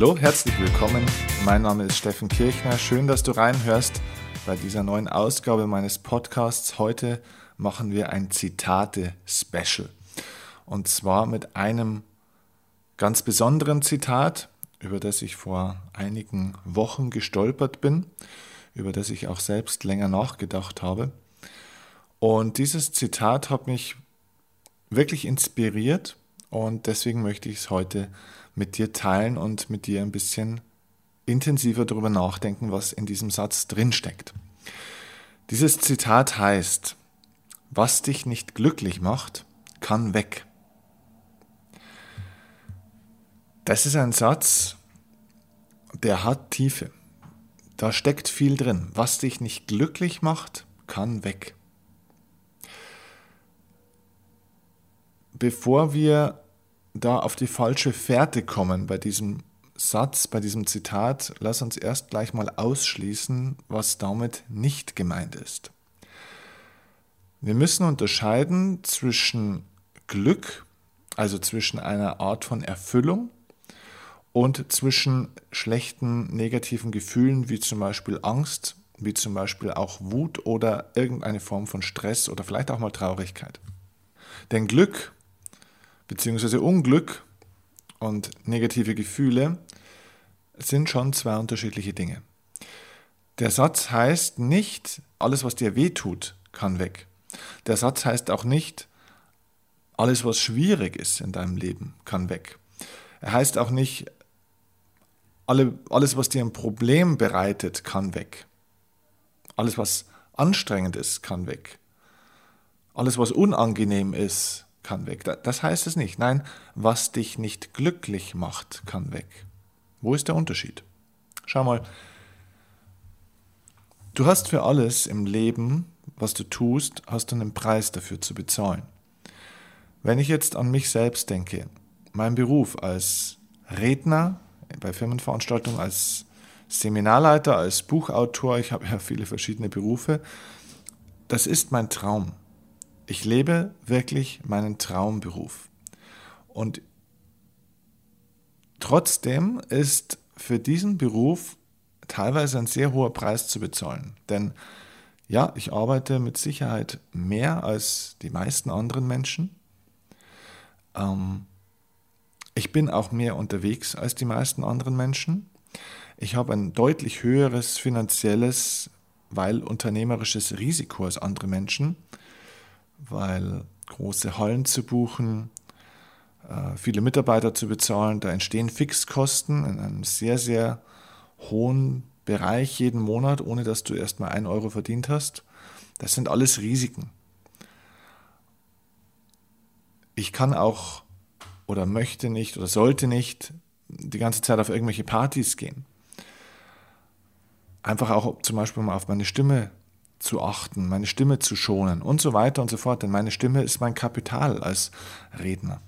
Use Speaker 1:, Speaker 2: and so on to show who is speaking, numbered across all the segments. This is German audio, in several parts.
Speaker 1: Hallo, herzlich willkommen. Mein Name ist Steffen Kirchner. Schön, dass du reinhörst bei dieser neuen Ausgabe meines Podcasts. Heute machen wir ein Zitate-Special. Und zwar mit einem ganz besonderen Zitat, über das ich vor einigen Wochen gestolpert bin, über das ich auch selbst länger nachgedacht habe. Und dieses Zitat hat mich wirklich inspiriert und deswegen möchte ich es heute mit dir teilen und mit dir ein bisschen intensiver darüber nachdenken, was in diesem Satz drinsteckt. Dieses Zitat heißt, was dich nicht glücklich macht, kann weg. Das ist ein Satz, der hat Tiefe. Da steckt viel drin. Was dich nicht glücklich macht, kann weg. Bevor wir da auf die falsche Fährte kommen bei diesem Satz, bei diesem Zitat, lass uns erst gleich mal ausschließen, was damit nicht gemeint ist. Wir müssen unterscheiden zwischen Glück, also zwischen einer Art von Erfüllung und zwischen schlechten negativen Gefühlen wie zum Beispiel Angst, wie zum Beispiel auch Wut oder irgendeine Form von Stress oder vielleicht auch mal Traurigkeit. Denn Glück bzw. Unglück und negative Gefühle sind schon zwei unterschiedliche Dinge. Der Satz heißt nicht, alles, was dir weh tut, kann weg. Der Satz heißt auch nicht, alles, was schwierig ist in deinem Leben, kann weg. Er heißt auch nicht, alle, alles, was dir ein Problem bereitet, kann weg. Alles, was anstrengend ist, kann weg. Alles, was unangenehm ist, kann weg. Das heißt es nicht. Nein, was dich nicht glücklich macht, kann weg. Wo ist der Unterschied? Schau mal, du hast für alles im Leben, was du tust, hast du einen Preis dafür zu bezahlen. Wenn ich jetzt an mich selbst denke, mein Beruf als Redner bei Firmenveranstaltungen, als Seminarleiter, als Buchautor, ich habe ja viele verschiedene Berufe, das ist mein Traum. Ich lebe wirklich meinen Traumberuf. Und Trotzdem ist für diesen Beruf teilweise ein sehr hoher Preis zu bezahlen. Denn ja, ich arbeite mit Sicherheit mehr als die meisten anderen Menschen. Ähm, ich bin auch mehr unterwegs als die meisten anderen Menschen. Ich habe ein deutlich höheres finanzielles, weil unternehmerisches Risiko als andere Menschen, weil große Hallen zu buchen, äh, viele Mitarbeiter zu bezahlen. Da entstehen Fixkosten in einem sehr, sehr hohen Bereich jeden Monat, ohne dass du erst mal einen Euro verdient hast. Das sind alles Risiken. Ich kann auch oder möchte nicht oder sollte nicht die ganze Zeit auf irgendwelche Partys gehen. Einfach auch zum Beispiel mal auf meine Stimme zu achten, meine Stimme zu schonen und so weiter und so fort. Denn meine Stimme ist mein Kapital als Redner.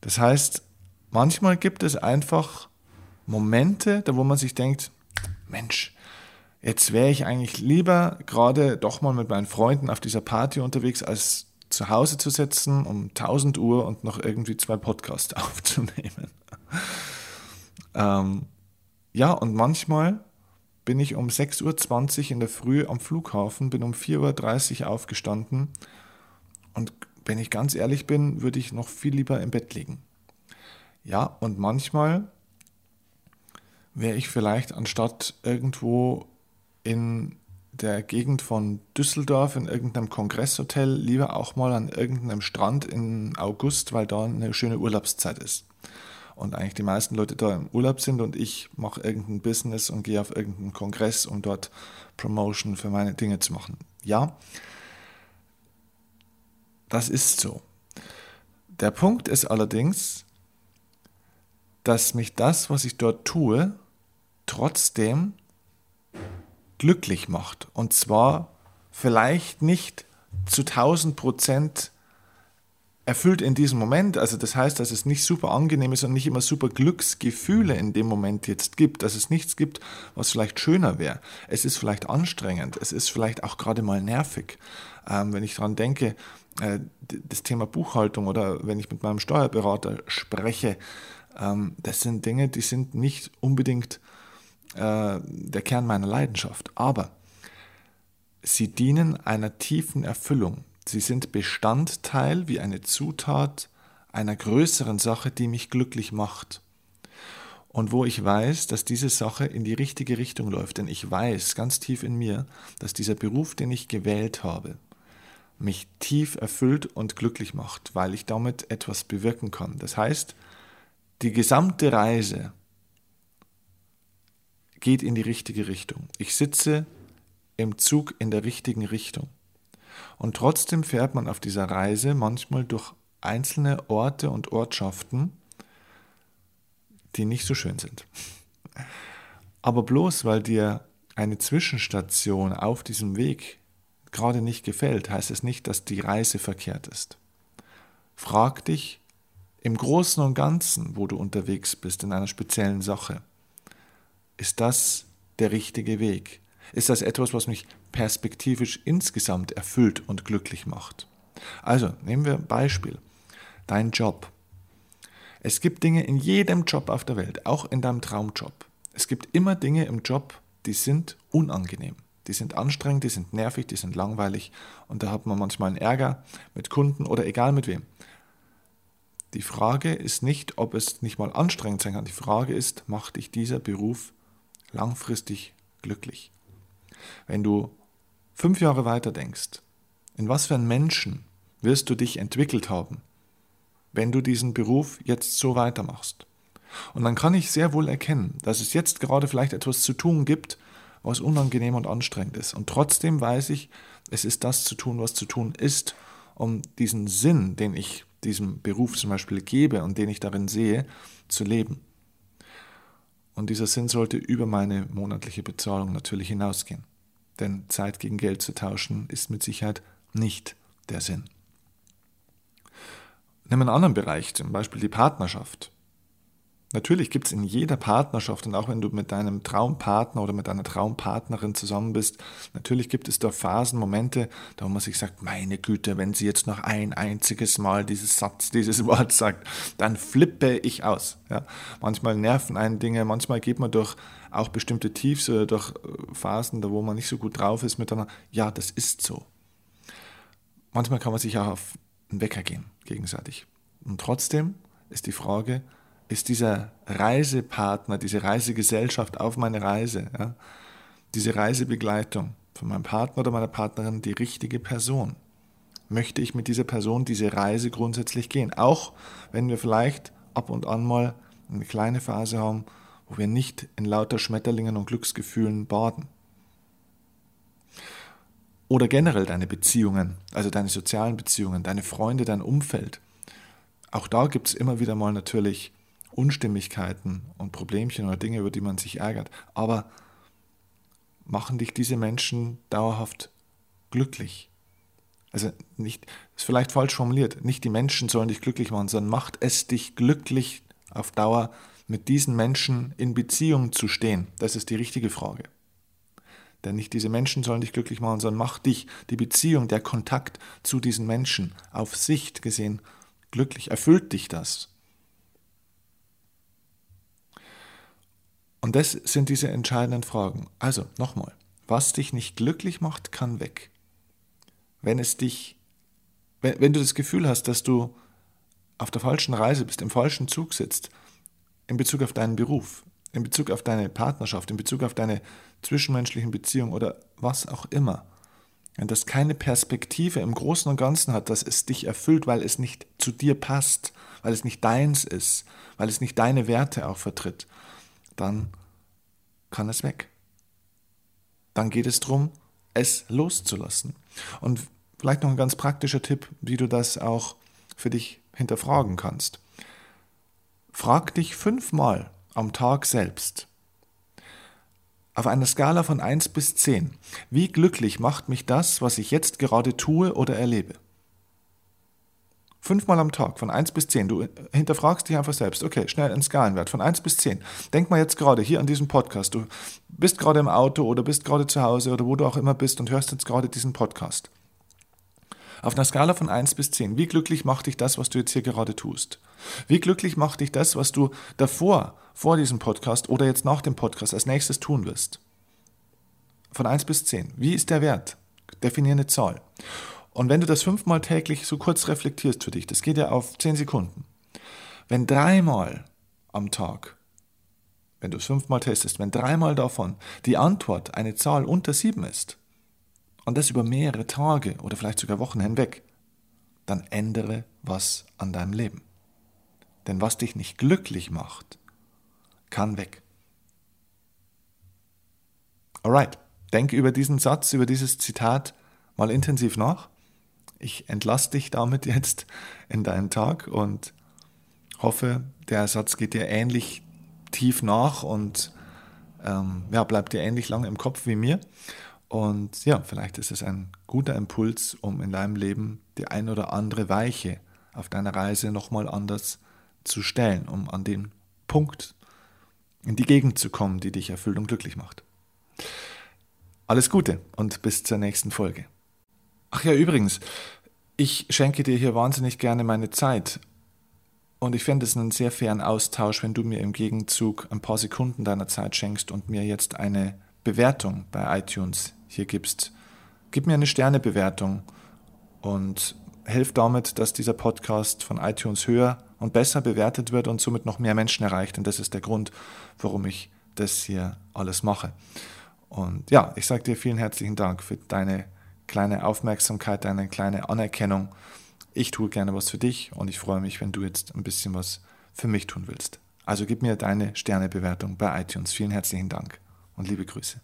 Speaker 1: Das heißt, manchmal gibt es einfach Momente, da wo man sich denkt, Mensch, jetzt wäre ich eigentlich lieber gerade doch mal mit meinen Freunden auf dieser Party unterwegs, als zu Hause zu sitzen um 1000 Uhr und noch irgendwie zwei Podcasts aufzunehmen. ähm, ja, und manchmal bin ich um 6.20 Uhr in der Früh am Flughafen, bin um 4.30 Uhr aufgestanden und wenn ich ganz ehrlich bin, würde ich noch viel lieber im Bett liegen. Ja, und manchmal wäre ich vielleicht anstatt irgendwo in der Gegend von Düsseldorf in irgendeinem Kongresshotel lieber auch mal an irgendeinem Strand im August, weil da eine schöne Urlaubszeit ist. Und eigentlich die meisten Leute da im Urlaub sind und ich mache irgendein Business und gehe auf irgendeinen Kongress, um dort Promotion für meine Dinge zu machen. Ja, das ist so. Der Punkt ist allerdings, dass mich das, was ich dort tue, trotzdem glücklich macht. Und zwar vielleicht nicht zu 1000 Prozent erfüllt in diesem Moment. Also das heißt, dass es nicht super angenehm ist und nicht immer super Glücksgefühle in dem Moment jetzt gibt, dass es nichts gibt, was vielleicht schöner wäre. Es ist vielleicht anstrengend, es ist vielleicht auch gerade mal nervig. Ähm, wenn ich daran denke, äh, das Thema Buchhaltung oder wenn ich mit meinem Steuerberater spreche, ähm, das sind Dinge, die sind nicht unbedingt äh, der Kern meiner Leidenschaft, aber sie dienen einer tiefen Erfüllung. Sie sind Bestandteil wie eine Zutat einer größeren Sache, die mich glücklich macht. Und wo ich weiß, dass diese Sache in die richtige Richtung läuft. Denn ich weiß ganz tief in mir, dass dieser Beruf, den ich gewählt habe, mich tief erfüllt und glücklich macht, weil ich damit etwas bewirken kann. Das heißt, die gesamte Reise geht in die richtige Richtung. Ich sitze im Zug in der richtigen Richtung. Und trotzdem fährt man auf dieser Reise manchmal durch einzelne Orte und Ortschaften, die nicht so schön sind. Aber bloß weil dir eine Zwischenstation auf diesem Weg gerade nicht gefällt, heißt es nicht, dass die Reise verkehrt ist. Frag dich im Großen und Ganzen, wo du unterwegs bist in einer speziellen Sache, ist das der richtige Weg? Ist das etwas, was mich perspektivisch insgesamt erfüllt und glücklich macht? Also, nehmen wir ein Beispiel. Dein Job. Es gibt Dinge in jedem Job auf der Welt, auch in deinem Traumjob. Es gibt immer Dinge im Job, die sind unangenehm. Die sind anstrengend, die sind nervig, die sind langweilig und da hat man manchmal einen Ärger mit Kunden oder egal mit wem. Die Frage ist nicht, ob es nicht mal anstrengend sein kann. Die Frage ist, macht dich dieser Beruf langfristig glücklich? Wenn du fünf Jahre weiter denkst, in was für einen Menschen wirst du dich entwickelt haben, wenn du diesen Beruf jetzt so weitermachst? Und dann kann ich sehr wohl erkennen, dass es jetzt gerade vielleicht etwas zu tun gibt, was unangenehm und anstrengend ist. Und trotzdem weiß ich, es ist das zu tun, was zu tun ist, um diesen Sinn, den ich diesem Beruf zum Beispiel gebe und den ich darin sehe, zu leben. Und dieser Sinn sollte über meine monatliche Bezahlung natürlich hinausgehen. Denn Zeit gegen Geld zu tauschen ist mit Sicherheit nicht der Sinn. Nimm einen anderen Bereich, zum Beispiel die Partnerschaft. Natürlich gibt es in jeder Partnerschaft und auch wenn du mit deinem Traumpartner oder mit deiner Traumpartnerin zusammen bist, natürlich gibt es da Phasen, Momente, da wo man sich sagt, meine Güte, wenn sie jetzt noch ein einziges Mal dieses Satz, dieses Wort sagt, dann flippe ich aus. Ja? Manchmal nerven einen Dinge, manchmal geht man durch auch bestimmte Tiefs oder durch äh, Phasen, da wo man nicht so gut drauf ist, mit einer, ja, das ist so. Manchmal kann man sich auch auf den Wecker gehen, gegenseitig. Und trotzdem ist die Frage, ist dieser Reisepartner, diese Reisegesellschaft auf meine Reise, ja, diese Reisebegleitung von meinem Partner oder meiner Partnerin die richtige Person? Möchte ich mit dieser Person diese Reise grundsätzlich gehen? Auch wenn wir vielleicht ab und an mal eine kleine Phase haben, wo wir nicht in lauter Schmetterlingen und Glücksgefühlen baden. Oder generell deine Beziehungen, also deine sozialen Beziehungen, deine Freunde, dein Umfeld. Auch da gibt es immer wieder mal natürlich Unstimmigkeiten und Problemchen oder Dinge, über die man sich ärgert. Aber machen dich diese Menschen dauerhaft glücklich? Also nicht, ist vielleicht falsch formuliert, nicht die Menschen sollen dich glücklich machen, sondern macht es dich glücklich auf Dauer, mit diesen Menschen in Beziehung zu stehen. Das ist die richtige Frage. Denn nicht diese Menschen sollen dich glücklich machen, sondern macht dich die Beziehung, der Kontakt zu diesen Menschen auf Sicht gesehen glücklich. Erfüllt dich das? Und das sind diese entscheidenden Fragen. Also nochmal, was dich nicht glücklich macht, kann weg. Wenn es dich, wenn, wenn du das Gefühl hast, dass du auf der falschen Reise bist, im falschen Zug sitzt, in Bezug auf deinen Beruf, in Bezug auf deine Partnerschaft, in Bezug auf deine zwischenmenschlichen Beziehungen oder was auch immer, wenn das keine Perspektive im Großen und Ganzen hat, dass es dich erfüllt, weil es nicht zu dir passt, weil es nicht deins ist, weil es nicht deine Werte auch vertritt, dann kann es weg. Dann geht es darum, es loszulassen. Und vielleicht noch ein ganz praktischer Tipp, wie du das auch für dich hinterfragen kannst. Frag dich fünfmal am Tag selbst, auf einer Skala von 1 bis 10, wie glücklich macht mich das, was ich jetzt gerade tue oder erlebe? Fünfmal am Tag, von 1 bis 10. Du hinterfragst dich einfach selbst. Okay, schnell einen Skalenwert von 1 bis 10. Denk mal jetzt gerade hier an diesem Podcast. Du bist gerade im Auto oder bist gerade zu Hause oder wo du auch immer bist und hörst jetzt gerade diesen Podcast. Auf einer Skala von 1 bis 10, wie glücklich macht dich das, was du jetzt hier gerade tust? Wie glücklich macht dich das, was du davor, vor diesem Podcast oder jetzt nach dem Podcast als nächstes tun wirst? Von 1 bis 10. Wie ist der Wert? Definiere eine Zahl. Und wenn du das fünfmal täglich so kurz reflektierst für dich, das geht ja auf 10 Sekunden. Wenn dreimal am Tag, wenn du es fünfmal testest, wenn dreimal davon die Antwort eine Zahl unter 7 ist, und das über mehrere Tage oder vielleicht sogar Wochen hinweg, dann ändere was an deinem Leben. Denn was dich nicht glücklich macht, kann weg. Alright, denke über diesen Satz, über dieses Zitat mal intensiv nach. Ich entlasse dich damit jetzt in deinen Tag und hoffe, der Satz geht dir ähnlich tief nach und ähm, ja, bleibt dir ähnlich lange im Kopf wie mir. Und ja, vielleicht ist es ein guter Impuls, um in deinem Leben die ein oder andere Weiche auf deiner Reise nochmal anders zu stellen, um an den Punkt in die Gegend zu kommen, die dich erfüllt und glücklich macht. Alles Gute und bis zur nächsten Folge. Ach ja, übrigens, ich schenke dir hier wahnsinnig gerne meine Zeit. Und ich fände es einen sehr fairen Austausch, wenn du mir im Gegenzug ein paar Sekunden deiner Zeit schenkst und mir jetzt eine Bewertung bei iTunes hier gibst. Gib mir eine Sternebewertung und hilf damit, dass dieser Podcast von iTunes höher und besser bewertet wird und somit noch mehr Menschen erreicht. Und das ist der Grund, warum ich das hier alles mache. Und ja, ich sage dir vielen herzlichen Dank für deine kleine Aufmerksamkeit, deine kleine Anerkennung. Ich tue gerne was für dich und ich freue mich, wenn du jetzt ein bisschen was für mich tun willst. Also gib mir deine Sternebewertung bei iTunes. Vielen herzlichen Dank und liebe Grüße.